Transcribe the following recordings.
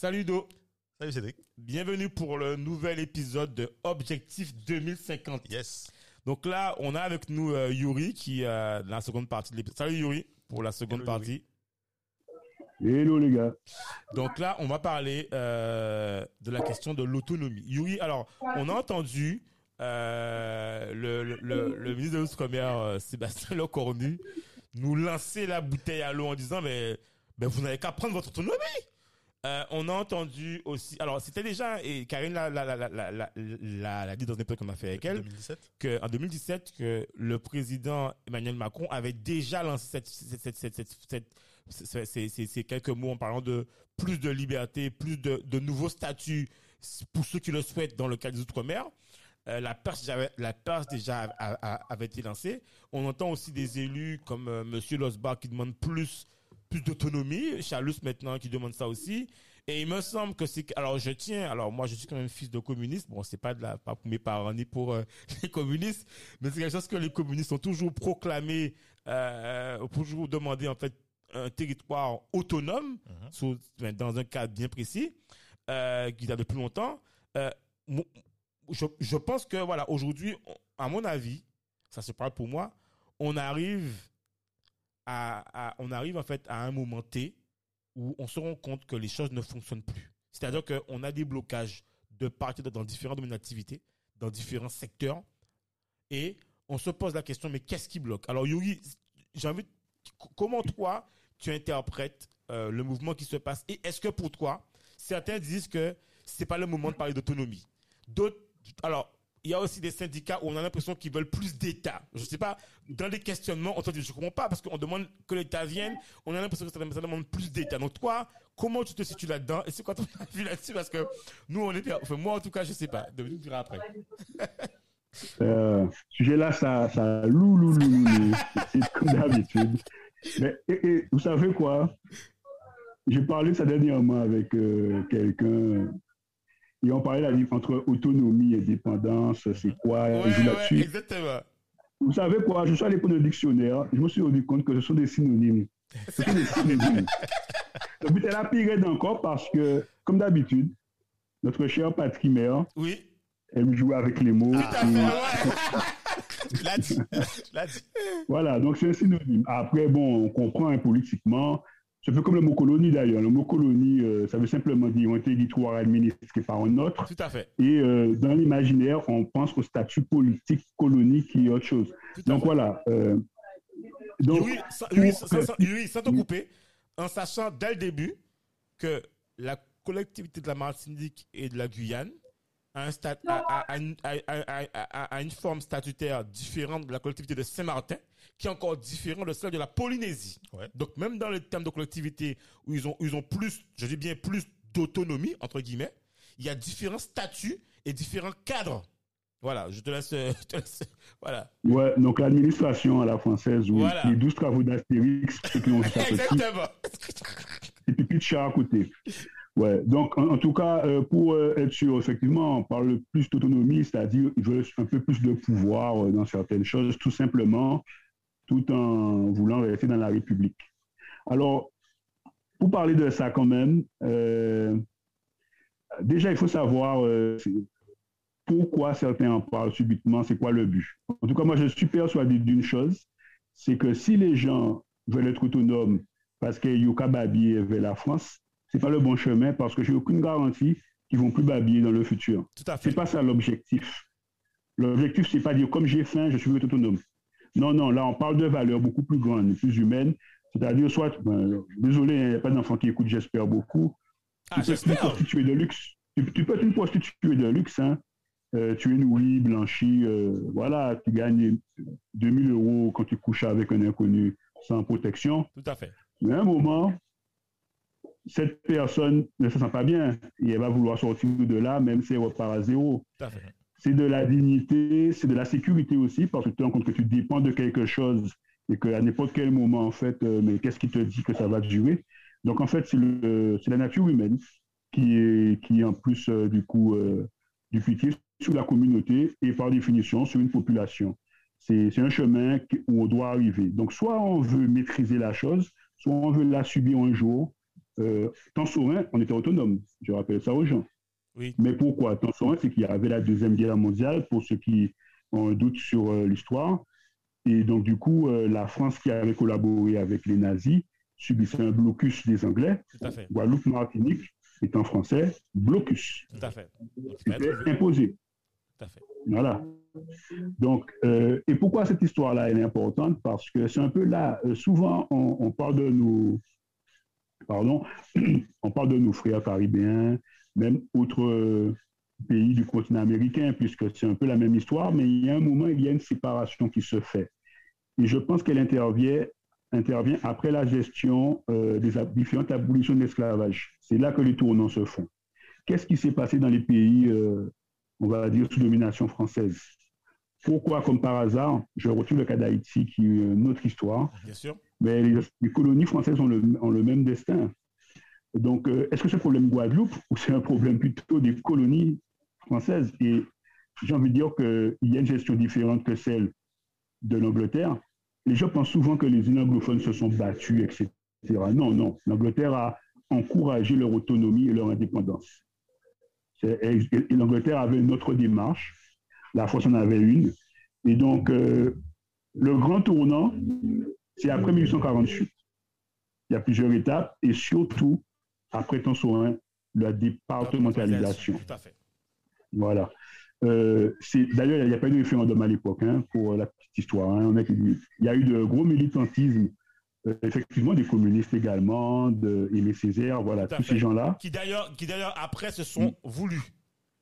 Salut Do. Salut Cédric. Bienvenue pour le nouvel épisode de Objectif 2050. Yes. Donc là, on a avec nous euh, Yuri qui euh, la seconde partie de l'épisode. Salut Yuri pour la seconde Hello, partie. Hello les gars. Donc là, on va parler euh, de la question de l'autonomie. Yuri, alors, on a entendu euh, le, le, le, le ministre de l'Outre-mer, euh, Sébastien Lecornu, nous lancer la bouteille à l'eau en disant, mais, mais vous n'avez qu'à prendre votre autonomie. Euh, on a entendu aussi, alors c'était déjà, et Karine l'a, l'a, l'a, l'a, l'a, l'a- l'a dit dans un épisode qu'on a fait avec elle, 2017 que en 2017 que le président Emmanuel Macron avait déjà lancé cette, cette, cette, cette, cette- cette- ces- ces- ces- ces quelques mots en parlant de plus de liberté, plus de, de nouveaux statuts pour ceux qui le souhaitent dans le cadre des Outre-mer. Euh, la perche, déjà- la perche déjà a- a- avait été lancée. On entend aussi des élus comme euh, Monsieur Losbar qui demande plus plus d'autonomie. Chalus maintenant qui demande ça aussi. Et il me semble que c'est alors je tiens alors moi je suis quand même fils de communiste. Bon c'est pas de la pas pour mes parents ni pour euh, les communistes, mais c'est quelque chose que les communistes ont toujours proclamé, euh, ont toujours demandé en fait un territoire autonome Mhm. sous- dans un cadre bien précis euh, qui date depuis longtemps. Euh, je, je pense que voilà aujourd'hui, à mon avis, ça se parle pour moi, on arrive on arrive en fait à un moment T où on se rend compte que les choses ne fonctionnent plus. C'est-à-dire qu'on a des blocages de partir dans différents domaines d'activité, dans différents secteurs, et on se pose la question, mais qu'est-ce qui bloque? Alors Yuri, j'ai envie, comment toi, tu interprètes euh, le mouvement qui se passe? Et est-ce que pour toi, certains disent que c'est pas le moment de parler d'autonomie? D'autres, alors, il y a aussi des syndicats où on a l'impression qu'ils veulent plus d'État. Je sais pas, dans les questionnements, on te dit, je comprends pas, parce qu'on demande que l'État vienne, on a l'impression que ça, demande plus d'État. Donc toi, comment tu te situes là-dedans Et c'est quoi ton avis là-dessus? Parce que nous, on est, enfin moi en tout cas, je sais pas. Dominique dira après. Euh, ce sujet-là, ça, ça loue. C'est comme d'habitude. Mais et, vous savez quoi? J'ai parlé ça dernièrement avec euh, quelqu'un. Et on parlait différence entre autonomie et dépendance. C'est quoi Ouais, joue exactement. Vous savez quoi Je suis allé prendre le dictionnaire. Je me suis rendu compte que ce sont des synonymes. Ce sont des synonymes. Le but est la pire encore parce que, comme d'habitude, notre cher Patrick Maire Oui. aime jouer avec les mots. Et- ouais. Voilà, donc c'est un synonyme. Après, bon, on comprend hein, politiquement. C'est un peu comme le mot colonie d'ailleurs. Le mot colonie, euh, ça veut simplement dire un territoire administré par un autre. Tout à fait. Et euh, dans l'imaginaire, on pense au statut politique colonie qui est autre chose. Donc fait. voilà. euh, donc, Yuri, sans, pour- sans- sans- Yuri, sans te couper, en sachant dès le début que la collectivité de la Martinique et de la Guyane un stat- a une forme statutaire différente de la collectivité de Saint-Martin, qui est encore différente de celle de la Polynésie. Ouais. Donc même dans les termes de collectivité où ils ont, ils ont plus, je dis bien plus d'autonomie, entre guillemets, il y a différents statuts et différents cadres. Voilà, je te laisse, je te laisse- voilà. ouais, donc l'administration à la française, oui, Voilà. les 12 travaux d'Astérix, Exactement. et puis de char à côté. Ouais, donc en, en tout cas, euh, pour euh, être sûr, effectivement, on parle plus d'autonomie, c'est-à-dire ils veulent un peu plus de pouvoir euh, dans certaines choses, tout simplement, tout en voulant rester dans la République. Alors, pour parler de ça quand même, euh, déjà il faut savoir euh, pourquoi certains en parlent subitement, c'est quoi le but? En tout cas, moi je suis persuadé d'une chose, c'est que si les gens veulent être autonomes parce que Yoka babiller vers la France, c'est pas le bon chemin parce que j'ai aucune garantie qu'ils vont plus babiller dans le futur. C'est pas ça l'objectif. L'objectif, c'est pas dire comme j'ai faim, je suis autonome. Non, non, là, on parle de valeurs beaucoup plus grandes, plus humaines. C'est-à-dire, soit, ben, désolé, il n'y a pas d'enfants qui écoutent, j'espère beaucoup. Ah, tu peux être une j'espère. prostituée de luxe. Tu, tu peux être une prostituée de luxe, hein, euh, tu es nourri, blanchi, euh, voilà, tu gagnes 2000 euros quand tu couches avec un inconnu sans protection. Tout à fait. Mais à un moment, cette personne ne se sent pas bien et elle va vouloir sortir de là, même si elle repart à zéro. Tout à fait. C'est de la dignité, c'est de la sécurité aussi, parce que tu te rends compte que tu dépends de quelque chose et qu'à n'importe quel moment, en fait, euh, mais qu'est-ce qui te dit que ça va durer Donc, en fait, c'est la nature humaine qui est, qui est en plus, euh, du coup, euh, du pitié sur la communauté et par définition sur une population. C'est un chemin où on doit arriver. Donc, soit on veut maîtriser la chose, soit on veut la subir un jour. Euh, Tant Saurin, on était autonome. Je rappelle ça aux gens. Oui. Mais pourquoi? Tant Saurin, c'est qu'il y avait la Deuxième Guerre mondiale, pour ceux qui ont un doute sur euh, l'histoire. Et donc, du coup, euh, la France qui avait collaboré avec les nazis subissait un blocus des Anglais. Tout à fait. Guadeloupe, Martinique, étant français, blocus. Tout à fait. C'était imposé. Tout à fait. Voilà. Donc, euh, et pourquoi cette histoire-là, elle est importante? Parce que c'est un peu là, souvent on, on, parle de nos, pardon, on parle de nos frères caribéens, même autres euh, pays du continent américain, puisque c'est un peu la même histoire, mais il y a un moment, il y a une séparation qui se fait. Et je pense qu'elle intervient, intervient après la gestion euh, des différentes abolitions de l'esclavage. C'est là que les tournants se font. Qu'est-ce qui s'est passé dans les pays euh, on va dire, sous domination française? Pourquoi, comme par hasard, je retrouve le cas d'Haïti, qui est une autre histoire, Bien sûr. mais les, les colonies françaises ont le, ont le, même destin. Donc, euh, est-ce que un problème Guadeloupe ou c'est un problème plutôt des colonies françaises? Et j'ai envie de dire qu'il y a une gestion différente que celle de l'Angleterre. Les gens pensent souvent que les anglophones se sont battus, etc. Non, non. L'Angleterre a encouragé leur autonomie et leur indépendance. L'Angleterre avait une autre démarche, la France en avait une. Et donc, euh, le grand tournant, c'est après 1848. Il y a plusieurs étapes et surtout, après Tansorin, la départementalisation. Tout à fait. Voilà. Euh, D'ailleurs, il n'y a pas eu de référendum à l'époque, hein, pour la petite histoire. Hein. On a, il y a eu de gros militantisme euh, effectivement des communistes également, de Aimé Césaire, voilà, tous fait. ces gens-là. Qui d'ailleurs, après se sont voulus.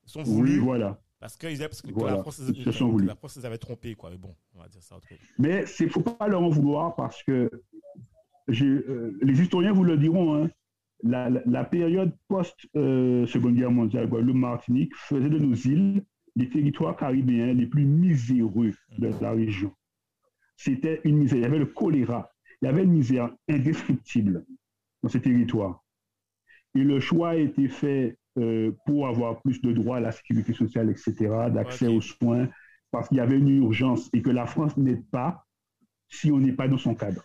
Ils sont voulus. Oui, voilà. Parce que, parce que voilà. la, France, se sont voulus. la France les avait trompés, quoi. Mais bon, on va dire ça autre Mais il ne faut pas leur en vouloir parce que euh, les historiens vous le diront, hein, la, période post-Seconde euh, Guerre mondiale, Guadeloupe, Martinique, faisait de nos îles les territoires caribéens les plus miséreux de la région. C'était une misère. Il y avait le choléra, il y avait une misère indescriptible dans ces territoires. Et le choix a été fait euh, pour avoir plus de droits à la sécurité sociale, etc., d'accès okay. aux soins, parce qu'il y avait une urgence et que la France n'aide pas si on n'est pas dans son cadre.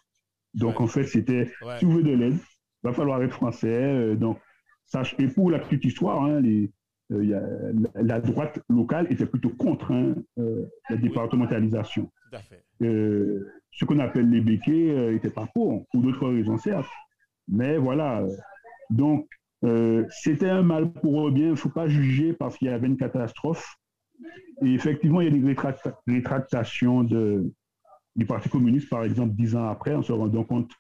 Donc, ouais. en fait, c'était, ouais. si vous voulez de l'aide, il va falloir être français. Euh, donc, ça, et pour la petite histoire, hein, les, euh, y a, la, droite locale était plutôt contre hein, la départementalisation. Tout à fait euh, ce qu'on appelle les béquets n'étaient euh, pas pour, pour d'autres raisons, certes. Mais voilà. Donc, euh, c'était un mal pour eux bien. Il ne faut pas juger parce qu'il y avait une catastrophe. Et effectivement, il y a des rétract rétractations de, du Parti communiste, par exemple, dix ans après, en se rendant compte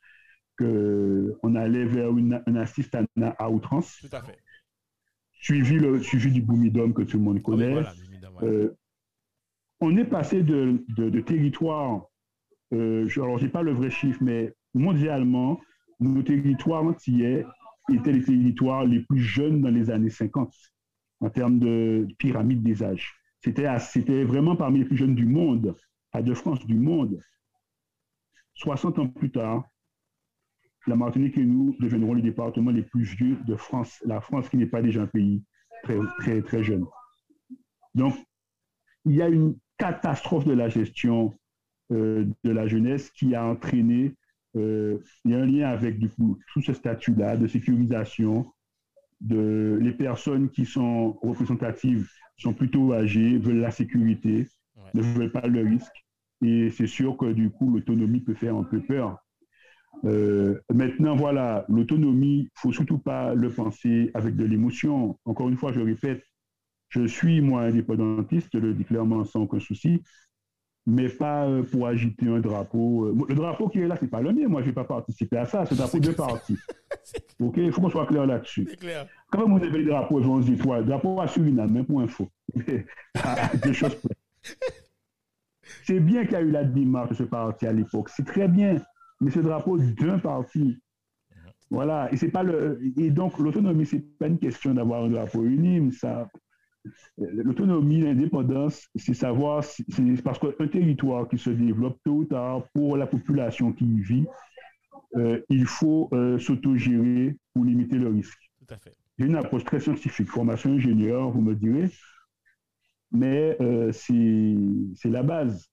qu'on allait vers une, un assistanat à outrance. Tout à fait. Suivi, le, suivi du boumidom que tout le monde connaît. Voilà, voilà. euh, on est passé de, de, de territoires, euh, je, alors je n'ai pas le vrai chiffre, mais mondialement, nos territoires antillais étaient les territoires les plus jeunes dans les années 50 en termes de pyramide des âges. C'était vraiment parmi les plus jeunes du monde, pas de France, du monde. 60 ans plus tard, la Martinique et nous deviendrons les départements les plus vieux de France, la France qui n'est pas déjà un pays très, très, très jeune. Donc, il y a une catastrophe de la gestion euh, de la jeunesse qui a entraîné, euh, il y a un lien avec du coup tout ce statut-là de sécurisation, de les personnes qui sont représentatives sont plutôt âgées, veulent la sécurité, ouais. ne veulent pas le risque. Et c'est sûr que du coup, l'autonomie peut faire un peu peur. Euh, maintenant, voilà, l'autonomie, il faut surtout pas le penser avec de l'émotion. Encore une fois, je répète, je suis, moi, indépendantiste, je le dis clairement sans aucun souci, mais pas euh, pour agiter un drapeau. Euh, Le drapeau qui est là, c'est pas le mien. Moi, je vais pas participer à ça. C'est un drapeau de parti. OK? Il faut qu'on soit clair là-dessus. Quand on avait le drapeau, vont se dire, toi, le drapeau à Suriname, même pour info. Ah, Deux choses près. C'est bien qu'il y a eu la démarche de ce parti à l'époque. C'est très bien. Mais ce drapeau d'un parti. Voilà. Et c'est pas le. Et donc, l'autonomie, c'est pas une question d'avoir un drapeau uni, ça. L'autonomie, l'indépendance, c'est savoir, c'est parce qu'un territoire qui se développe tôt ou tard pour la population qui y vit, euh, il faut euh, s'autogérer pour limiter le risque. Tout à fait. J'ai une approche très scientifique, formation ingénieur, vous me direz, mais euh, c'est la base.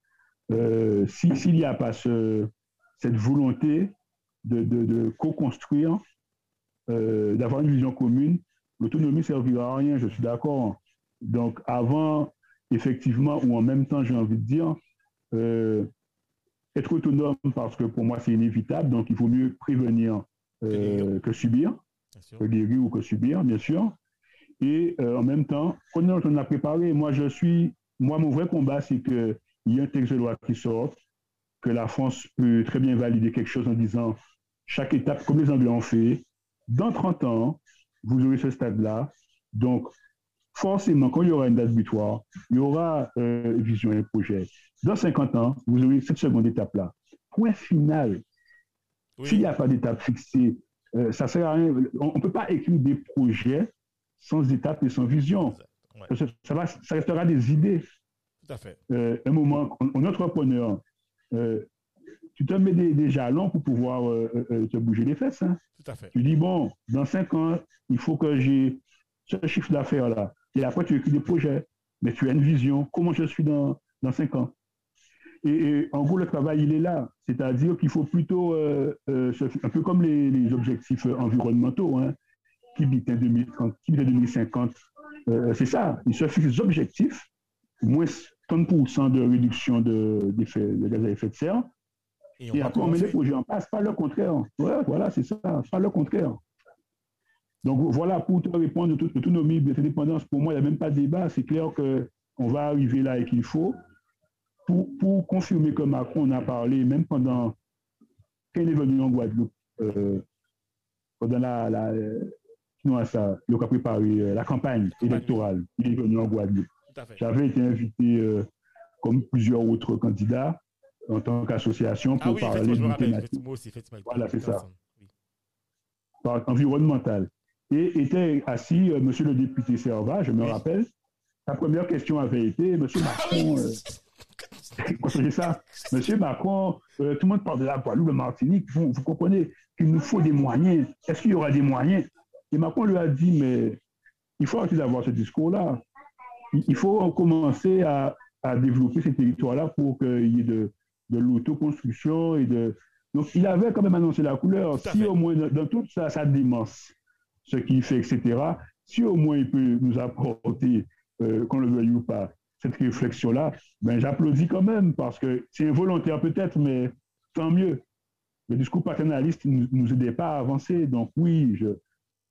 Euh, si- S'il n'y a pas ce- cette volonté de, de- de co-construire, euh, d'avoir une vision commune, l'autonomie ne servira à rien, je suis d'accord. Donc, avant, effectivement, ou en même temps, j'ai envie de dire, euh, être autonome, parce que pour moi, c'est inévitable, donc il vaut mieux prévenir euh, que subir que guérir ou que subir, bien sûr. Et en même temps, on a préparé. Moi, je suis, moi, mon vrai combat, c'est qu'il y ait un texte de loi qui sorte, que la France peut très bien valider quelque chose en disant chaque étape, comme les Anglais ont fait, dans 30 ans, vous aurez ce stade-là. Donc, forcément, quand il y aura une date butoir, il y aura euh, vision et projet. Dans 50 ans, vous aurez cette seconde étape-là. Point final. S'il n'y a pas d'étape fixée, euh, ça sert à rien. On ne peut pas écrire des projets sans étape et sans vision. Ouais. Ça, ça va, ça restera des idées. tout à fait. Euh, un moment, un entrepreneur, tu te mets des, des jalons pour pouvoir euh, euh, te bouger les fesses. hein. Tout à fait. Tu dis, bon, dans cinq ans, il faut que j'ai ce chiffre d'affaires-là. Et après, tu écris des projets. Mais tu as une vision. Comment je suis dans, dans cinq ans? Et, et en gros, le travail, il est là. C'est-à-dire qu'il faut plutôt, euh, euh, un peu comme les, les objectifs environnementaux, hein, qui bitent 2030, qui bitent 2050. euh, c'est ça. Il se fixe des objectifs, moins 30% de réduction de, gaz à effet de serre. Et on Et va après, on met les projets en place, pas le contraire. Ouais, voilà, c'est ça, pas le contraire. Donc voilà, pour te répondre, toute autonomie, indépendance, pour moi, il n'y a même pas de débat. C'est clair qu'on va arriver là et qu'il faut. Pour, pour confirmer que Macron on a parlé, même pendant il est venu en Guadeloupe, euh, pendant la, la euh, non, ça, il a préparé euh, la campagne électorale, il est venu en Guadeloupe. Tout à fait. J'avais été invité, euh, comme plusieurs autres candidats, en tant qu'association Ah pour oui, parler d'une thématique Moi aussi. Voilà, c'est ça. Ensemble. Oui. par- environnementale. Et était assis euh, monsieur le député Servat, je me Oui. rappelle. Sa première question avait été, monsieur Macron, euh, ça, monsieur Macron, euh, tout le monde parle de la Guadeloupe, de Martinique, vous, vous comprenez qu'il nous faut des moyens. Est-ce qu'il y aura des moyens? Et Macron lui a dit, mais il faut arrêter d'avoir ce discours-là. Il faut commencer à, à développer ces territoires-là pour qu'il y ait de, de l'autoconstruction et de. Donc, il avait quand même annoncé la couleur. Si fait. au moins, dans toute sa, sa démence, ce qu'il fait, etc., si au moins il peut nous apporter, euh, qu'on le veuille ou pas, cette réflexion-là, ben, j'applaudis quand même parce que c'est involontaire peut-être, mais tant mieux. Le discours paternaliste ne nous, nous aidait pas à avancer. Donc, oui, je,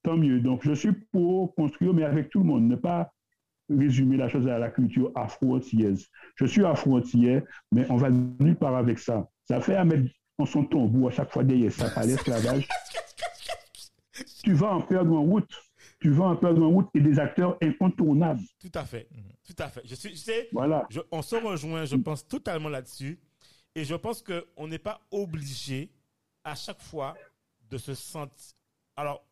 tant mieux. Donc, je suis pour construire, mais avec tout le monde, ne pas résumer la chose à la culture afro-antillaise. Je suis afro-antillais, mais on va nulle part avec ça. Ça fait à mettre en son tombeau à chaque fois derrière ça par l'esclavage. tu vas en perdre en route. Tu vas en perdre en route et des acteurs incontournables. Tout à fait. Tout à fait. Je suis, je sais, Voilà. je- on se rejoint, je pense, totalement là-dessus. Et je pense qu'on n'est pas obligé à chaque fois de se sentir. Alors,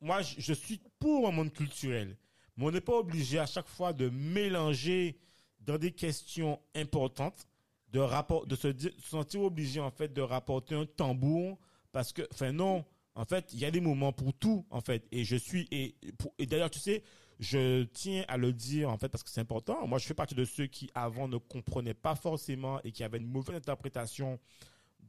moi, je, je suis pour un monde culturel, mais on n'est pas obligé à chaque fois de mélanger dans des questions importantes, de, rapport, de se sentir obligé, en fait, de rapporter un tambour, parce que, enfin, non, en fait, il y a des moments pour tout, en fait. Et je suis, et d'ailleurs, tu sais, je tiens à le dire, en fait, parce que c'est important. Moi, je fais partie de ceux qui, avant, ne comprenaient pas forcément et qui avaient une mauvaise interprétation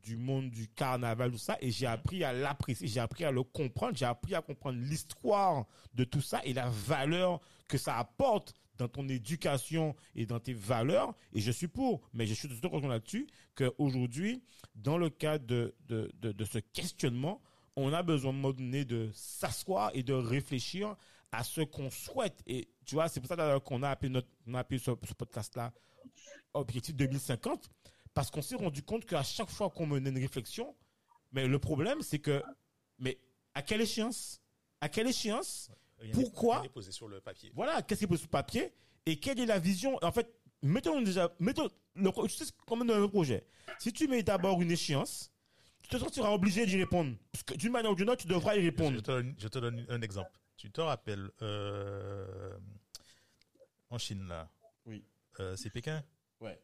du monde du carnaval, tout ça, et j'ai appris à l'apprécier, j'ai appris à le comprendre, j'ai appris à comprendre l'histoire de tout ça et la valeur que ça apporte dans ton éducation et dans tes valeurs, et je suis pour, mais je suis tout content là-dessus, qu'aujourd'hui, dans le cas de, de, de, de ce questionnement, on a besoin à moment donné de s'asseoir et de réfléchir à ce qu'on souhaite. Et tu vois, c'est pour ça qu'on a appelé, notre, appelé ce podcast-là Objectif 2050, parce qu'on s'est rendu compte qu'à chaque fois qu'on menait une réflexion, mais le problème, c'est que, mais à quelle échéance? À quelle échéance? Pourquoi? posé sur le papier. Voilà, qu'est-ce qui est posé sur papier? Et quelle est la vision? En fait, mettons déjà, mettons, le, tu sais comment dans le projet? Si tu mets d'abord une échéance, tu te sentiras obligé d'y répondre. Parce que d'une manière ou d'une autre, tu devras y Je répondre. te, donne, je te donne un exemple. Tu te rappelles euh, en Chine là, Oui. euh, c'est Pékin? Ouais.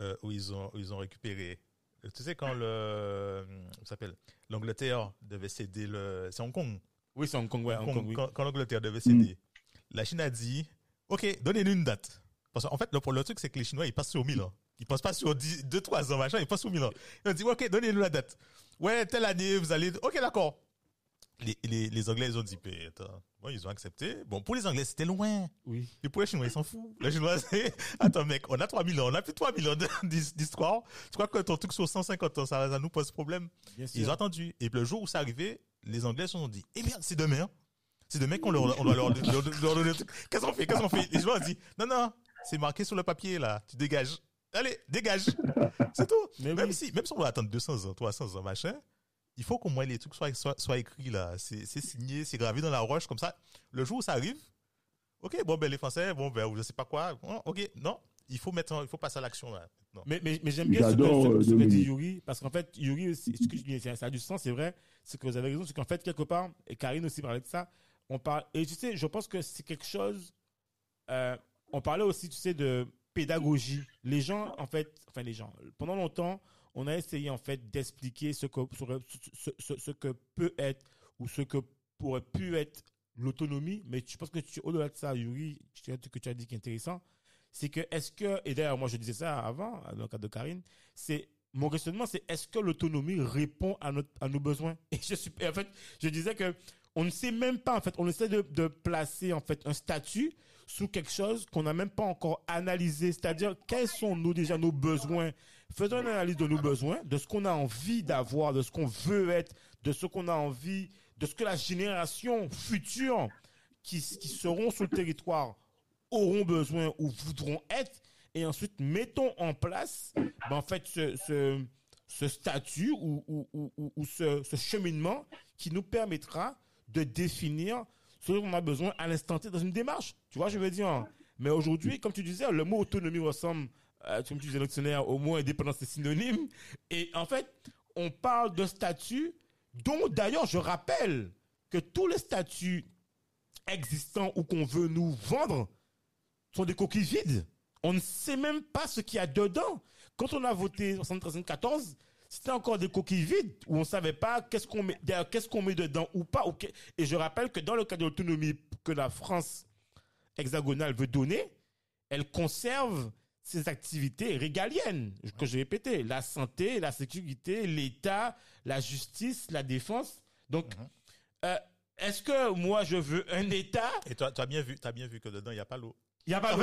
Euh, où ils ont où ils ont récupéré. euh, Tu sais quand le euh, s'appelle l'Angleterre devait céder le c'est Hong Kong. Oui, c'est Hong Kong, ouais, Hong Hong- Kong, oui. quand, quand l'Angleterre devait céder, la Chine a dit OK, donnez-nous une date. Parce qu'en fait le, le truc c'est que les Chinois ils passent sur 1000 ans. Ils passent pas sur 10 2 3 ans machin, ils passent sur 1000 ans. Ils ont dit OK, donnez-nous la date. Ouais, telle année vous allez OK, d'accord les, les, les Anglais, ils ont dit, mais attends, bon, ils ont accepté. Bon, pour les Anglais, c'était loin. Oui. Et pour les Chinois, ils s'en foutent. Les Chinois, c'est, attends, mec, on a 3000 ans, on a plus de 3000 ans d'histoire. Tu crois que ton truc sur 150 ans, ça, ça nous pose problème? Bien sûr. Ils ont attendu. Et le jour où c'est arrivé, les Anglais se sont dit, eh merde, c'est demain. C'est demain qu'on leur, on doit leur, leur, leur donner le truc. Qu'est-ce qu'on fait? Qu'est-ce qu'on fait? Les gens ont dit, non, non, c'est marqué sur le papier, là. Tu dégages. Allez, dégage. C'est tout. Mais même oui. si, même si on va attendre 200 ans, 300 ans, machin, il faut qu'au moins les trucs soient, soient, soient écrits là. C'est signé, c'est gravé dans la roche, comme ça. Le jour où ça arrive, ok, bon, ben les Français, bon, ben, ou je sais pas quoi, bon, ok, non, il faut mettre, il faut passer à l'action là. Non. Mais, mais, mais j'aime bien ce que, J'adore, ce- ce que dit. Yuri, parce qu'en fait, Yuri ce que je dis, ça ça a du sens, c'est vrai, c'est que vous avez raison, c'est qu'en fait, quelque part, et Karine aussi parlait de ça, on parle, et tu sais, je pense que c'est quelque chose, euh, on parlait aussi, tu sais, de pédagogie. Les gens, en fait, enfin, les gens, pendant longtemps, on a essayé, en fait, d'expliquer ce que, ce, que peut être, ou ce que pourrait pu être l'autonomie, mais je pense que au-delà de ça, Yuri, ce que tu as dit qui est intéressant, c'est que est-ce que, et d'ailleurs moi je disais ça avant, dans le cas de Karine, c'est mon questionnement, c'est est-ce que l'autonomie répond à, notre, à nos besoins? Et je suis, en fait, je disais que on ne sait même pas, en fait, on essaie de, de placer en fait un statut sous quelque chose qu'on n'a même pas encore analysé, c'est-à-dire quels sont déjà nos besoins. Faisons une analyse de nos besoins, de ce qu'on a envie d'avoir, de ce qu'on veut être, de ce qu'on a envie, de ce que la génération future qui, qui seront sur le territoire auront besoin ou voudront être, et ensuite mettons en place ben, en fait ce, ce, statut ou, ou, ou, ou- ou ce, ce cheminement qui nous permettra de définir ce dont on a besoin à l'instant T dans une démarche. Tu vois, je veux dire? Mais aujourd'hui, comme tu disais, le mot autonomie ressemble, euh, tu disais, le dictionnaire, au mot indépendance, c'est synonyme. Et en fait, on parle de statut dont d'ailleurs, je rappelle que tous les statuts existants ou qu'on veut nous vendre sont des coquilles vides. On ne sait même pas ce qu'il y a dedans. Quand on a voté en 73-14, c'était encore des coquilles vides où on savait pas qu'est-ce qu'on met, qu'est-ce qu'on met dedans ou pas. Et je rappelle que dans le cas de l'autonomie que la France hexagonale veut donner, elle conserve ses activités régaliennes, que j'ai répété, la santé, la sécurité, l'État, la justice, la défense. Donc, euh, est-ce que moi je veux un État? Et toi, tu as bien vu, t'as bien vu que dedans, il n'y a pas l'eau. il y a pas dit,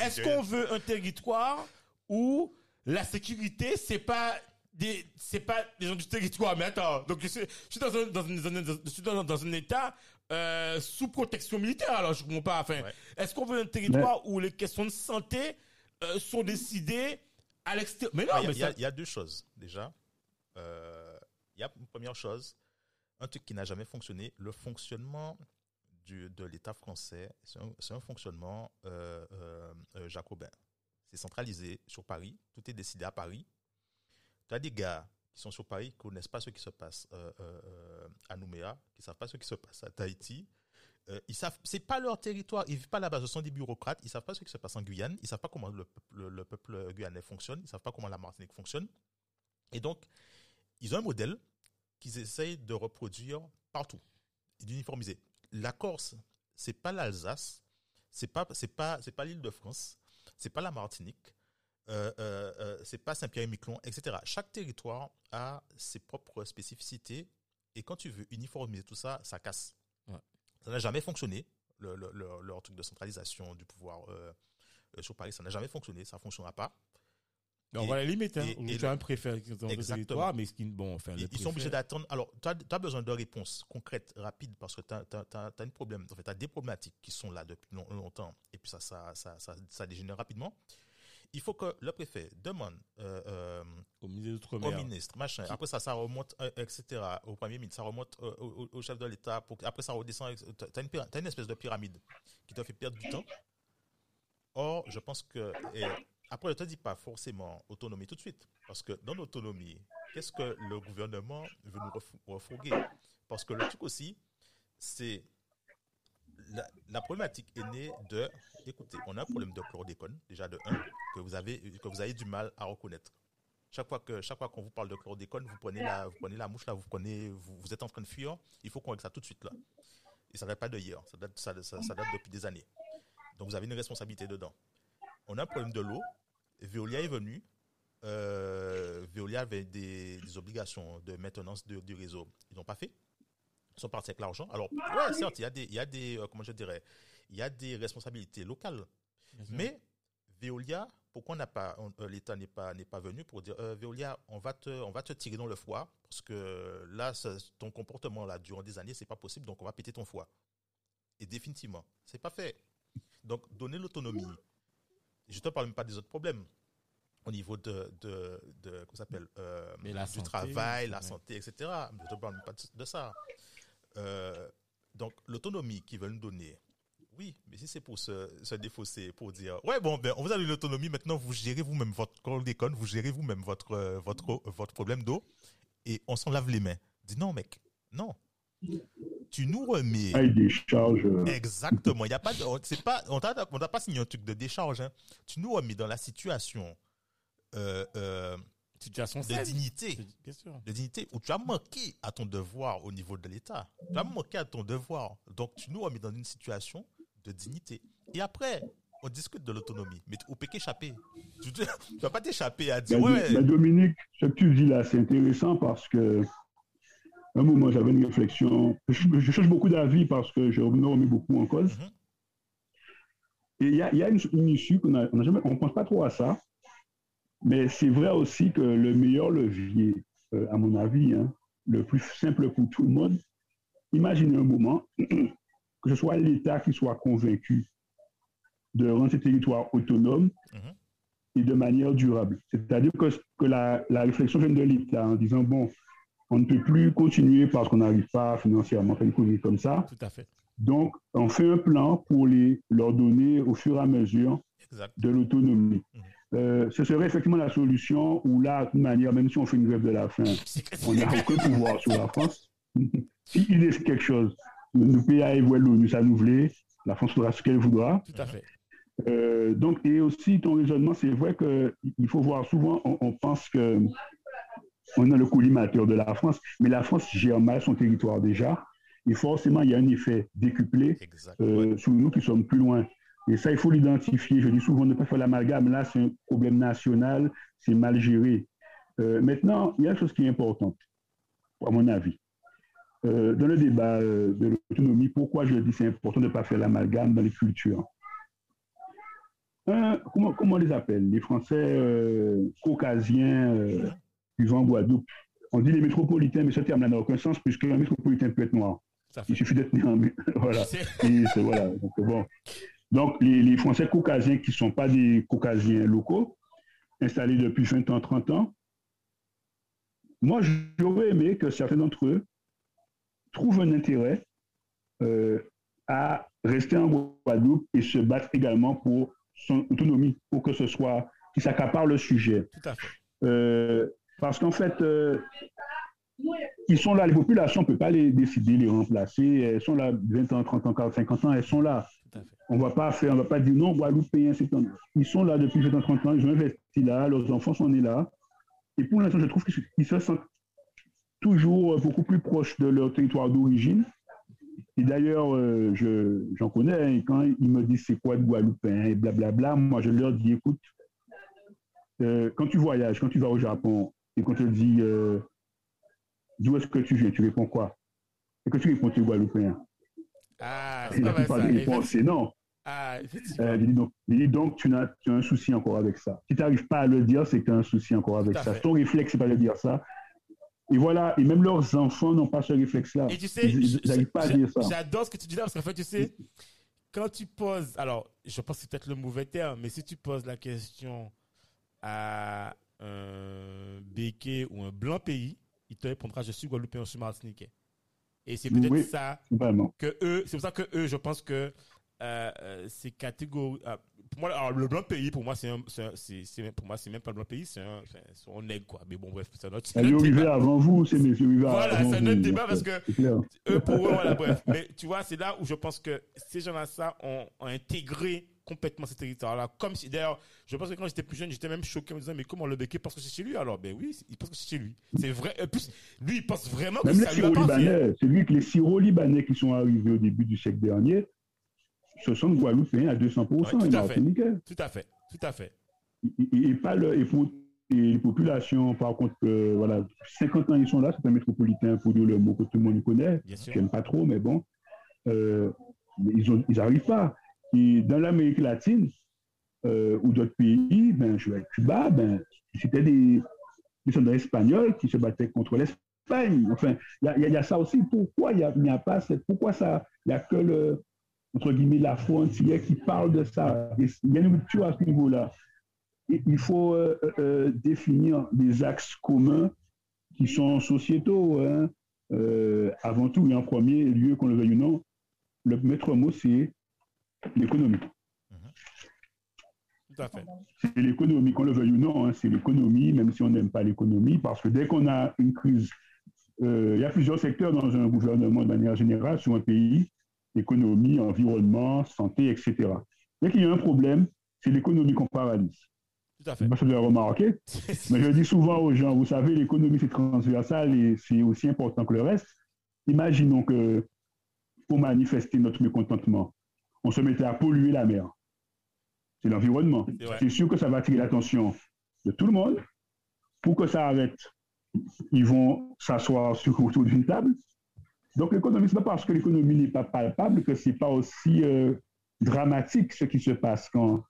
est-ce- qu'on veut un territoire où la sécurité c'est pas des c'est pas les gens du territoire? Mais attends donc je suis, je suis dans un dans, je suis dans, dans un état euh, sous protection militaire alors je comprends pas enfin Ouais. est-ce qu'on veut un territoire où les questions de santé euh, sont décidées à l'extérieur? Mais non Ah, Il y, a- mais il y a- ça- il y a deux choses, déjà. Euh, Il y a une première chose, un truc qui n'a jamais fonctionné, le fonctionnement du, de l'État français, c'est un, un fonctionnement euh, euh, euh, jacobin. C'est centralisé sur Paris, tout est décidé à Paris. Tu as des gars qui sont sur Paris, qui connaissent pas ce qui se passe euh, euh, euh, à Nouméa, qui savent pas ce qui se passe à Tahiti. Euh, ils savent, c'est pas leur territoire, ils vivent pas là-bas, ce sont des bureaucrates, ils savent pas ce qui se passe en Guyane, ils savent pas comment le le, le peuple guyanais fonctionne, ils savent pas comment la Martinique fonctionne. Et donc, ils ont un modèle qu'ils essayent de reproduire partout d'uniformiser. La Corse, c'est pas l'Alsace, c'est pas, c'est pas, c'est pas l'île de France, c'est pas la Martinique, euh, euh, c'est pas Saint-Pierre-et-Miquelon, etc. Chaque territoire a ses propres spécificités et quand tu veux uniformiser tout ça, ça casse. Ouais. Ça n'a jamais fonctionné. Le, le- le- leur truc de centralisation du pouvoir euh, euh, sur Paris, ça n'a jamais fonctionné, ça ne fonctionnera pas. on voit la limite. Hein. Et, tu as un préfet dans le territoire, mais bon, enfin, ils, sont obligés d'attendre. Alors, tu as, besoin de réponses concrètes, rapides, parce que tu as, as, problème. En fait, tu as des problématiques qui sont là depuis longtemps, et puis ça, ça, ça, ça, ça dégénère rapidement il faut que le préfet demande euh, euh, au ministre, au ministre machin. Après ça, ça remonte, euh, etc. Au premier ministre, ça remonte au, chef de l'État. Après ça redescend. Tu as, as, une espèce de pyramide qui te fait perdre du temps. Or, je pense que après, je ne te dis pas forcément autonomie tout de suite, parce que dans l'autonomie, qu'est-ce que le gouvernement veut nous refourguer? Parce que le truc aussi, c'est la, problématique est née de, écoutez, on a un problème de chlordécone, déjà de 1, que vous avez, que vous avez du mal à reconnaître. Chaque fois que, chaque fois qu'on vous parle de chlordécone, vous prenez la, vous prenez la mouche là, vous prenez, vous, êtes en train de fuir, il faut qu'on règle ça tout de suite là. Et ça date pas de ça date, ça, date depuis des années. Donc vous avez une responsabilité dedans. On a un problème de l'eau. Veolia est venu. Euh, Veolia avait des, obligations de maintenance du réseau. Ils n'ont pas fait sont partis avec l'argent. Alors, ouais, certes, il y a des, il y a des euh, comment je dirais, il y a des responsabilités locales. Mais Veolia, pourquoi n'a pas, euh, l'État n'est pas, n'est pas venu pour dire, euh, Veolia, on va te, on va te tirer dans le foie parce que là, ton comportement là durant des années, c'est pas possible, donc on va péter ton foie. Et définitivement, c'est pas fait. Donc, donner l'autonomie. Je te parle même pas des autres problèmes au niveau de, de, de s'appelle, du travail, la santé, etc. Je te parle même pas de ça. Euh, donc, l'autonomie qu'ils veulent nous donner, oui, mais si c'est pour se, se, défausser, pour dire, ouais, bon, ben, on vous a donné l'autonomie, maintenant vous gérez vous-même votre chlordécone, vous gérez vous-même votre, euh, votre, votre problème d'eau, et on s'en lave les mains. Dis non, mec, non. Tu nous remets. Ah, décharge. Exactement. Y a pas, pas, on n'a pas signé un truc de décharge. Hein. Tu nous remets dans la situation euh, euh, situation de dignité, de dignité, où tu as manqué à ton devoir au niveau de l'État. Tu as manqué à ton devoir. Donc, tu nous as mis dans une situation de dignité. Et après, on discute de l'autonomie. Mais on peut qu'échapper. Tu ne vas pas t'échapper à dire, ouais. Dominique, ce que tu dis là, c'est intéressant parce que, un moment, j'avais une réflexion. Je, cherche beaucoup d'avis parce que je me remets beaucoup en cause. Mm-hmm. Et il y a, y a, une, issue qu'on ne on pense pas trop à ça. Mais c'est vrai aussi que le meilleur levier, euh, à mon avis, hein, le plus simple pour tout le monde, imaginez un moment que ce soit l'État qui soit convaincu de rendre ces territoires autonomes mm-hmm. et de manière durable. C'est-à-dire que, que la, réflexion vient de l'État en disant, bon, on ne peut plus continuer parce qu'on n'arrive pas financièrement à faire une économie comme ça. Tout à fait. Donc, on fait un plan pour les, leur donner au fur et à mesure de l'autonomie. Mm-hmm. Euh, ce serait effectivement la solution où là, de toute manière, même si on fait une grève de la faim, on n'a aucun pouvoir sur la France. S'il est quelque chose, nous PA et l'ONU, ça nous voulait, la France fera ce qu'elle voudra. Tout à fait. Euh, donc, et aussi ton raisonnement, c'est vrai qu'il faut voir souvent, on, pense que on a le collimateur de la France, mais la France gère mal son territoire déjà. Et forcément, il y a un effet décuplé euh, sur nous qui sommes plus loin. Et ça, il faut l'identifier. Je dis souvent ne pas faire l'amalgame. Là, c'est un problème national, c'est mal géré. Euh, maintenant, il y a une chose qui est importante, à mon avis. Euh, dans le débat euh, de l'autonomie, pourquoi je dis c'est important de ne pas faire l'amalgame dans les cultures? Comment, comment, on les appelle? Les Français caucasiens vivant en Guadeloupe. On dit les métropolitains, mais ce terme-là n'a aucun sens puisque un métropolitain peut être noir. Il suffit d'être né en... voilà. Et voilà. Donc, bon. Donc, les, Français caucasiens qui ne sont pas des caucasiens locaux, installés depuis 20 ans, 30 ans, moi, j'aurais aimé que certains d'entre eux trouvent un intérêt euh, à rester en Guadeloupe et se battre également pour son autonomie, pour que ce soit, qui s'accapare le sujet. Tout à fait. Euh, parce qu'en fait, euh, ils sont là, les populations, on ne peut pas les décider, les remplacer. Elles sont là 20 ans, 30 ans, 40, 50 ans, elles sont là. On va pas faire, on va pas dire non, Guadeloupéens, c'est Ils sont là depuis 20 ans, 30 ans, ils ont investi là, leurs enfants sont nés là. Et pour l'instant, je trouve qu'ils se sentent toujours beaucoup plus proches de leur territoire d'origine. Et d'ailleurs, euh, j'en connais, hein, quand ils me disent c'est quoi de Guadeloupéen et blablabla, moi je leur dis écoute, euh, quand tu voyages, quand tu vas au Japon, et qu'on te dit euh, d'où est-ce que tu viens, tu réponds quoi? Et que tu réponds tu es Guadeloupéen ah, c'est pas ça. c'est non. Ah, Euh, effectivement. j'ai dit donc, j'ai dit donc tu, as, tu as un souci encore avec ça. Si tu n'arrives pas à le dire, c'est que tu as un souci encore avec ça. fait. Ton réflexe, c'est pas de dire ça. Et voilà, et même leurs enfants n'ont pas ce réflexe-là. Et tu sais, Ils n'arrivent pas à dire ça. J'adore ce que tu dis là parce qu'en fait, tu sais, quand tu poses, alors, je pense que c'est peut-être le mauvais terme, mais si tu poses la question à un béquet ou un blanc pays, il te répondra je suis guadeloupéen, je suis martiniquais. Et c'est peut-être Oui. ça Vraiment. que eux, c'est pour ça que eux, je pense que euh, euh, ces catégories. ah, pour moi, alors, le blanc pays, pour moi, c'est pour moi, c'est même pas le blanc pays, c'est un, un nègre, quoi. Mais bon, bref, c'est un autre. c'est est débat. avant vous, c'est messieurs arrivés Voilà, c'est un vous, autre donc, débat parce euh, que eux pour eux, voilà, bref. Mais tu vois, c'est là où je pense que ces gens-là, ça, ont, ont intégré complètement ce territoire-là. Comme si, d'ailleurs, je pense que quand j'étais plus jeune, j'étais même choqué en me disant, mais comment le béquet pense que c'est chez lui? Alors, ben oui, il pense que c'est chez lui. C'est vrai. En plus, lui, il pense vraiment que Même les ça lui appartient. C'est lui que les Syro-Libanais qui sont arrivés au début du siècle dernier, ce sont Guadeloupéens à 200%, Ouais, et tout à fait. Tout à fait, tout à fait. Et, et- et pas le, et pour et les populations, par contre, euh, voilà, 50 ans ils sont là, c'est un métropolitain pour dire le mot que tout le monde connaît. J'aime pas trop, mais bon, euh, ils ont, ils pas. Et dans l'Amérique latine euh, ou d'autres pays, ben, je vais à Cuba, ben, c'était des descendants espagnols qui se battaient contre l'Espagne. Enfin, il y a, ça aussi. Pourquoi il n'y a, pas cette, pourquoi ça, il n'y a que le, entre guillemets, la frontière qui parle de ça? Il y a une rupture à ce niveau-là. Il faut euh, euh, définir des axes communs qui sont sociétaux. hein. Avant tout et en premier lieu, qu'on le veuille ou non, le maître mot, c'est l'économie. Tout à fait. C'est l'économie, qu'on le veuille ou non, hein, c'est l'économie, même si on n'aime pas l'économie, parce que dès qu'on a une crise, euh, il y a plusieurs secteurs dans un gouvernement de manière générale, sur un pays, économie, environnement, santé, etc. Dès qu'il y a un problème, c'est l'économie qu'on paralyse. Tout à Je fait. si vous avez remarqué, mais je dis souvent aux gens, vous savez, l'économie, c'est transversal et c'est aussi important que le reste. Imaginons que pour manifester notre mécontentement, on se mettait à polluer la mer. C'est l'environnement. C'est sûr que ça va attirer l'attention de tout le monde. Pour que ça arrête, ils vont s'asseoir autour d'une table. Donc l'économie, ce n'est pas parce que l'économie n'est pas palpable que ce n'est pas aussi euh, dramatique ce qui se passe quand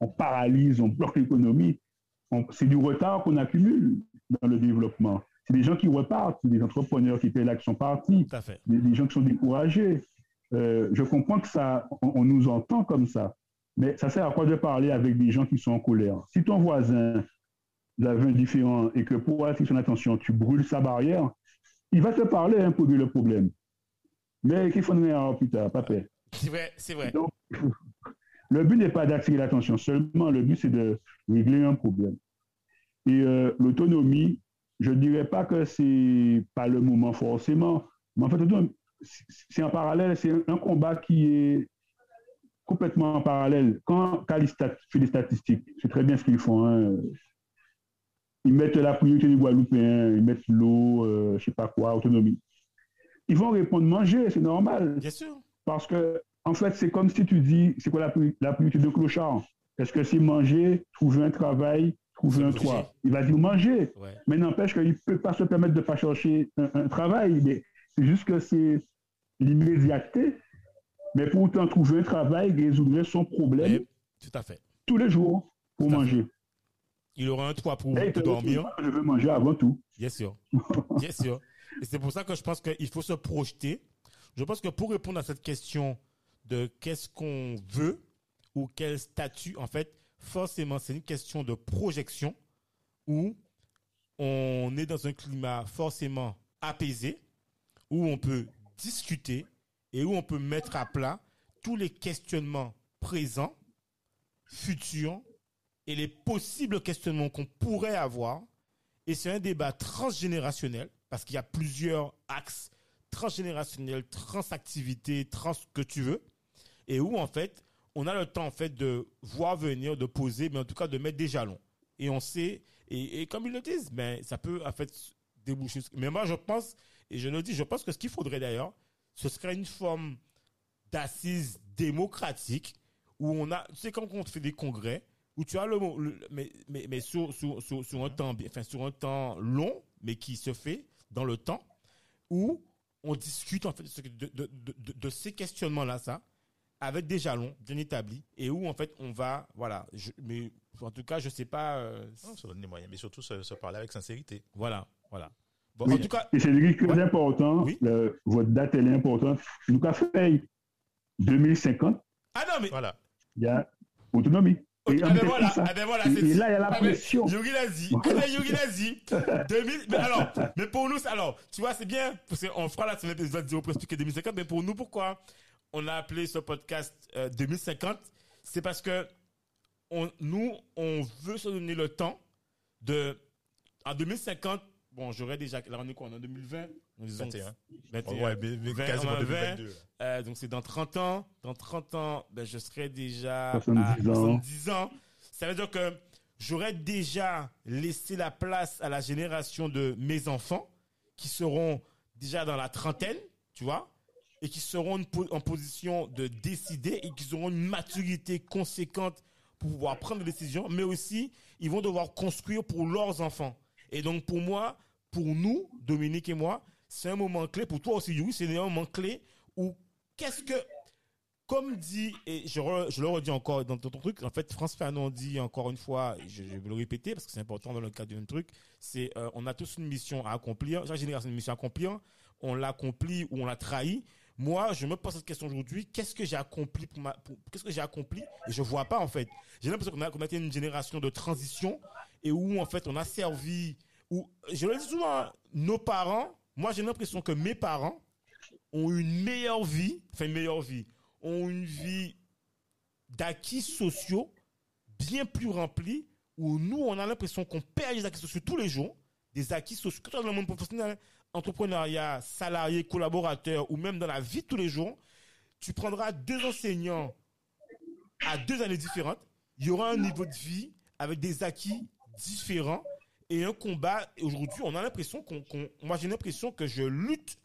on paralyse, on bloque l'économie. On- C'est du retard qu'on accumule dans le développement. C'est des gens qui repartent, des entrepreneurs qui étaient là, qui sont partis, des gens qui sont découragés. Euh, je comprends que ça, on, on nous entend comme ça, mais ça sert à quoi de parler avec des gens qui sont en colère? Si ton voisin, vous avez un différent et que pour attirer son attention, tu brûles sa barrière, il va te parler hein, pour dire le problème. Mais qu'il faut donner un plus tard, pas peur. C'est vrai, c'est vrai. Donc, le but n'est pas d'attirer l'attention seulement, le but c'est de régler un problème. Et euh, l'autonomie, je ne dirais pas que c'est pas le moment forcément, mais en fait, c'est en parallèle, c'est un combat qui est complètement en parallèle. Quand Calistat fait des statistiques, c'est très bien ce qu'ils font. hein. Ils mettent la priorité des Guadeloupéens, ils mettent l'eau, euh, je ne sais pas quoi, autonomie. Ils vont répondre manger, c'est normal. Bien sûr. Parce que, en fait, c'est comme si tu dis, c'est quoi la, la priorité de clochard? Est-ce que c'est manger, trouver un travail, trouver un toit Il va dire manger. Ouais. Mais n'empêche qu'il ne peut pas se permettre de ne pas chercher un, un travail. Mais c'est juste que c'est l'immédiateté. Mais pour autant, trouver un travail résoudrait son problème tout à fait. tous les jours pour fait. manger. Il aura un toit pour, pour dormir. Je veux manger avant tout. Bien sûr. Bien sûr. Et c'est pour ça que je pense qu'il faut se projeter. Je pense que pour répondre à cette question de qu'est-ce qu'on veut ou quel statut, en fait, forcément, c'est une question de projection où on est dans un climat forcément apaisé, où on peut discuter et où on peut mettre à plat tous les questionnements présents, futurs et les possibles questionnements qu'on pourrait avoir et c'est un débat transgénérationnel, parce qu'il y a plusieurs axes transgénérationnels, transactivités, trans que tu veux, et où en fait, on a le temps en fait de voir venir, de poser, mais en tout cas de mettre des jalons. Et on sait, et, et comme ils le disent, ben, ça peut en fait déboucher. Mais moi, je pense, et je le dis, je pense que ce qu'il faudrait d'ailleurs, ce serait une forme d'assise démocratique où on a, tu sais, quand on fait des congrès, où tu as le, mot- le- mais, mais, mais sur, sur, sur, sur un temps, enfin, sur un temps long, mais qui se fait dans le temps, où on discute en fait de, de, de, de, ces questionnements-là, ça, avec des jalons bien établis et où en fait on va, voilà, je, mais en tout cas je sais pas. Euh, non, se donner les moyens, mais surtout se, se, parler avec sincérité. Voilà, voilà. Bon, en tout cas, et c'est très ouais. important. Oui. Le, votre date elle est importante. En tout cas, fait 2050. Ah non mais voilà. Il y a autonomie. Et, ah ben voilà, ah ben voilà, et, et là, il y a la ah pression. Yogi l'a dit. Ah ben Yogi l'a dit. 2000, mais alors, mais pour nous, alors, tu vois, c'est bien, parce qu'on fera la semaine épisode 0 pour expliquer 2050, mais pour nous, pourquoi on a appelé ce podcast euh, 2050? C'est parce que on, nous, on veut se donner le temps de, en 2050, bon, j'aurais déjà, là, on est quoi, on est en 2020? Disons, 21. 21. Ouais, mais, mais 20, quasiment 20, euh, donc c'est dans 30 ans. Dans 30 ans, ben, je serai déjà 70 à ans. 70 ans. Ça veut dire que j'aurais déjà laissé la place à la génération de mes enfants qui seront déjà dans la trentaine, tu vois, et qui seront en position de décider et qui auront une maturité conséquente pour pouvoir prendre des décisions, mais aussi ils vont devoir construire pour leurs enfants. Et donc pour moi, pour nous, Dominique et moi, c'est un moment clé. Pour toi aussi, Yuri, c'est un moment clé où qu'est-ce que, comme dit, et je, le redis encore dans ton truc, en fait, France Fanon dit encore une fois, je, vais le répéter parce que c'est important dans le cadre d'un truc, c'est euh, on a tous une mission à accomplir, chaque génération a une mission à accomplir, on l'accomplit ou on l'a trahi. Moi, je me pose cette question aujourd'hui, qu'est-ce que j'ai accompli pour ma, qu'est-ce que j'ai accompli? Et je vois pas en fait. J'ai l'impression qu'on a, qu'on a été une génération de transition et où en fait on a servi, où je le dis souvent, nos parents moi, j'ai l'impression que mes parents ont une meilleure vie, enfin une meilleure vie, ont une vie d'acquis sociaux bien plus remplie, où nous, on a l'impression qu'on perd les acquis sociaux tous les jours, des acquis sociaux, que ce dans le monde professionnel, entrepreneuriat, salarié, collaborateur, ou même dans la vie tous les jours, tu prendras deux enseignants à deux années différentes, il y aura un niveau de vie avec des acquis différents, et un combat. Aujourd'hui, on a l'impression qu'on, moi j'ai l'impression que je lutte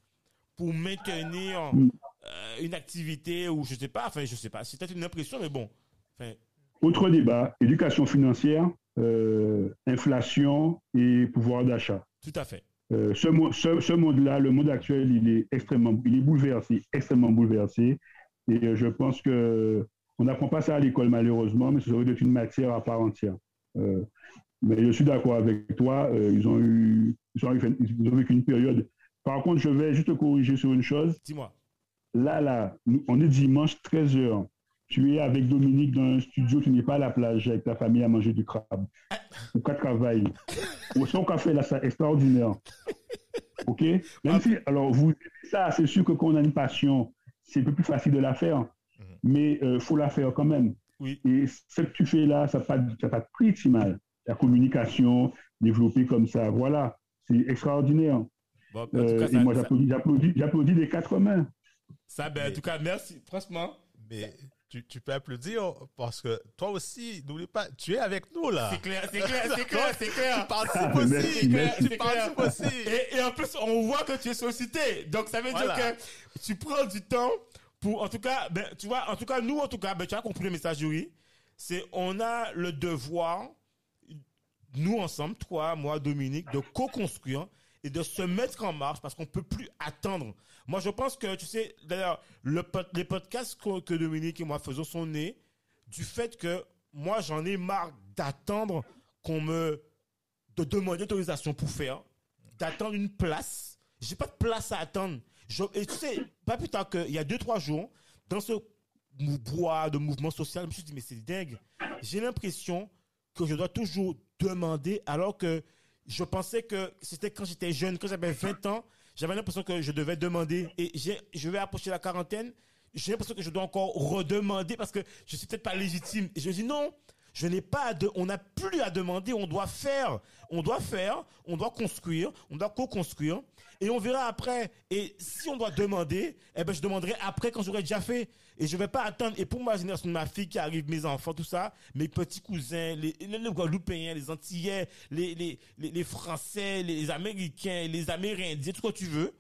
pour maintenir euh, une activité ou je sais pas. Enfin, je sais pas. C'est peut-être une impression, mais bon. Enfin... Autre débat éducation financière, euh, inflation et pouvoir d'achat. Tout à fait. Euh, ce, ce, ce monde-là, le monde actuel, il est extrêmement, il est bouleversé, extrêmement bouleversé. Et je pense que on n'apprend pas ça à l'école malheureusement, mais ça doit être une matière à part entière. Euh, mais je suis d'accord avec toi, euh, ils, ont eu, ils, ont eu, ils ont vécu une période. Par contre, je vais juste te corriger sur une chose. Dis-moi. Là, là, on est dimanche 13h. Tu es avec Dominique dans un studio, tu n'es pas à la plage avec ta famille à manger du crabe. Ou qu'à travailler. Ou son café, là, c'est extraordinaire. OK? Même si, alors, vous, ça, c'est sûr que quand on a une passion, c'est un peu plus facile de la faire. -hmm. Mais il euh, faut la faire quand même. Oui. Et ce que tu fais là, ça n'a pas, ça pas de prix, si mal la communication développée comme ça. Voilà, c'est extraordinaire. Bon, euh, cas, et ça, moi, ça... j'applaudis, j'applaudis des quatre mains. Ça, ben, Mais- en tout cas, merci. Franchement, Mais tu, tu peux applaudir parce que toi aussi, n'oublie pas, tu es avec nous là. c'est clair, c'est clair, c'est clair, c'est clair. Tu participes Ah, aussi. merci, merci. Tu participes aussi. Et, et en plus, on voit que tu es sollicité. Donc, ça veut Voilà. dire que tu prends du temps pour, en tout cas, ben, tu vois, en tout cas, nous, en tout cas, ben, tu as compris le message, Yuri. C'est, on a le devoir, nous ensemble, toi, moi, Dominique, de co-construire et de se mettre en marche parce qu'on peut plus attendre. Moi, je pense que, tu sais, d'ailleurs, le, les podcasts que, que Dominique et moi faisons sont nés du fait que moi, j'en ai marre d'attendre qu'on me, de demander pour faire, d'attendre une place. J'ai pas de place à attendre. Je, et tu sais, pas plus tard qu'il y a deux, trois jours, dans ce bois de mouvement social, je me suis dit, mais c'est dingue. J'ai l'impression que je dois toujours demander alors que je pensais que c'était quand j'étais jeune, quand j'avais 20 ans, j'avais l'impression que je devais demander et je vais approcher la quarantaine, j'ai l'impression que je dois encore redemander parce que je suis peut-être pas légitime. Et je dis non, je n'ai pas de, on n'a plus à demander, on doit faire, on doit faire, on doit construire, on doit co-construire et on verra après. Et si on doit demander, eh ben je demanderai après quand j'aurai déjà fait. Et je vais pas attendre. Et pour ma génération, ma fille qui arrive, mes enfants, tout ça, mes petits cousins, les, les, les Guadeloupéens, les Antillais, les, les, les, Français, les Américains, les Amérindiens, tout ce que tu veux,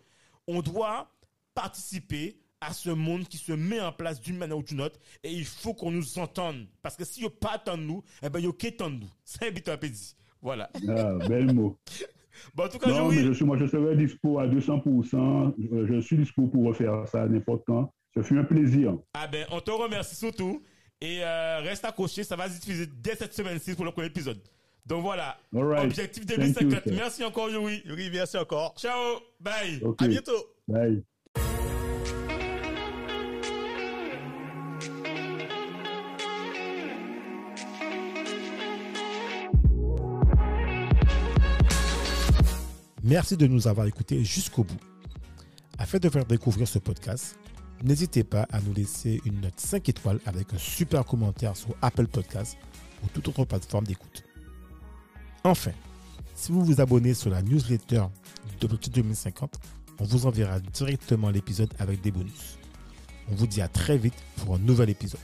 on doit participer à ce monde qui se met en place d'une manière ou d'une autre et il faut qu'on nous entende parce que si yo pas attendre nous eh ben yo qu'étendre nous c'est un peu dit voilà Ah, bel mot. bon en tout cas Non, oui mais je suis, moi, je serai dispo à 200%. Je, je suis dispo pour refaire ça n'importe quand. Ce fut un plaisir. Ah ben, on te remercie surtout. Et euh, reste accroché, ça va se diffuser dès cette semaine-ci pour le premier épisode. Donc voilà, All right. objectif Thank you, 2050. sir. Merci encore, Yuri. Yuri, merci encore. Ciao, bye. À bientôt. Bye. Merci de nous avoir écoutés jusqu'au bout. Afin de faire découvrir ce podcast, n'hésitez pas à nous laisser une note 5 étoiles avec un super commentaire sur Apple Podcasts ou toute autre plateforme d'écoute. Enfin, si vous vous abonnez sur la newsletter d'Objectif 2050, on vous enverra directement l'épisode avec des bonus. On vous dit à très vite pour un nouvel épisode.